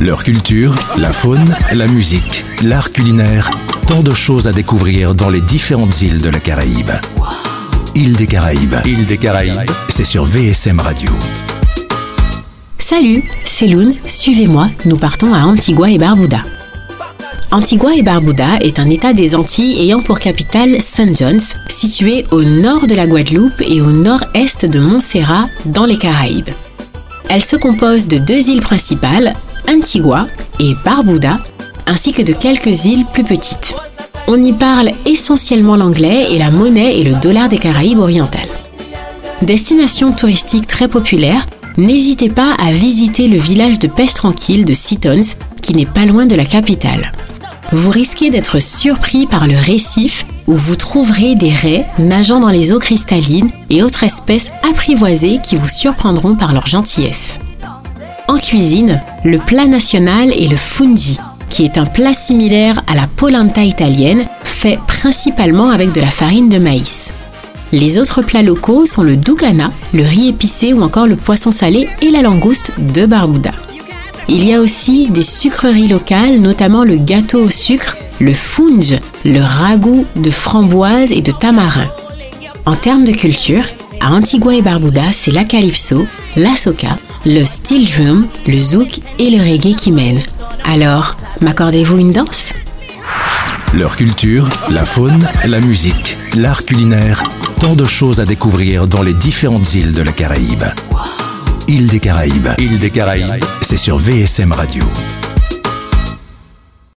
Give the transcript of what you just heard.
Leur culture, la faune, la musique, l'art culinaire, tant de choses à découvrir dans les différentes îles de la Caraïbe. Île des Caraïbes. Île des Caraïbes. C'est sur VSM Radio. Salut, c'est Loun, suivez-moi, nous partons à Antigua et Barbuda. Antigua et Barbuda est un État des Antilles ayant pour capitale St. John's, situé au nord de la Guadeloupe et au nord-est de Montserrat, dans les Caraïbes. Elle se compose de deux îles principales, Antigua et Barbuda, ainsi que de quelques îles plus petites. On y parle essentiellement l'anglais et la monnaie est le dollar des Caraïbes orientales. Destination touristique très populaire, n'hésitez pas à visiter le village de pêche tranquille de Seatons, qui n'est pas loin de la capitale vous risquez d'être surpris par le récif où vous trouverez des raies nageant dans les eaux cristallines et autres espèces apprivoisées qui vous surprendront par leur gentillesse. En cuisine, le plat national est le fungi, qui est un plat similaire à la polenta italienne, fait principalement avec de la farine de maïs. Les autres plats locaux sont le dugana, le riz épicé ou encore le poisson salé et la langouste de Barbuda. Il y a aussi des sucreries locales, notamment le gâteau au sucre, le funge, le ragoût de framboise et de tamarin. En termes de culture, à Antigua et Barbuda, c'est la calypso, la soca, le steel drum, le zouk et le reggae qui mènent. Alors, m'accordez-vous une danse? Leur culture, la faune, la musique, l'art culinaire, tant de choses à découvrir dans les différentes îles de la Caraïbe. Île des Caraïbes. Île des Caraïbes. C'est sur VSM Radio.